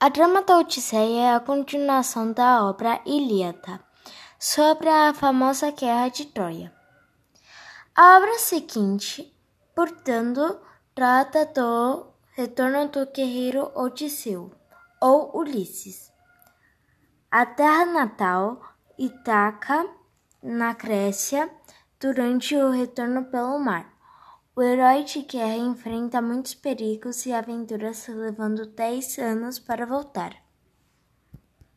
A trama da Odisseia é a continuação da obra Ilíada, sobre a famosa guerra de Troia. A obra seguinte, portanto, trata do retorno do guerreiro Odisseu, ou Ulisses, à terra natal, Ítaca, na Grécia, durante o retorno pelo mar. O herói de guerra enfrenta muitos perigos e aventuras, levando dez anos para voltar.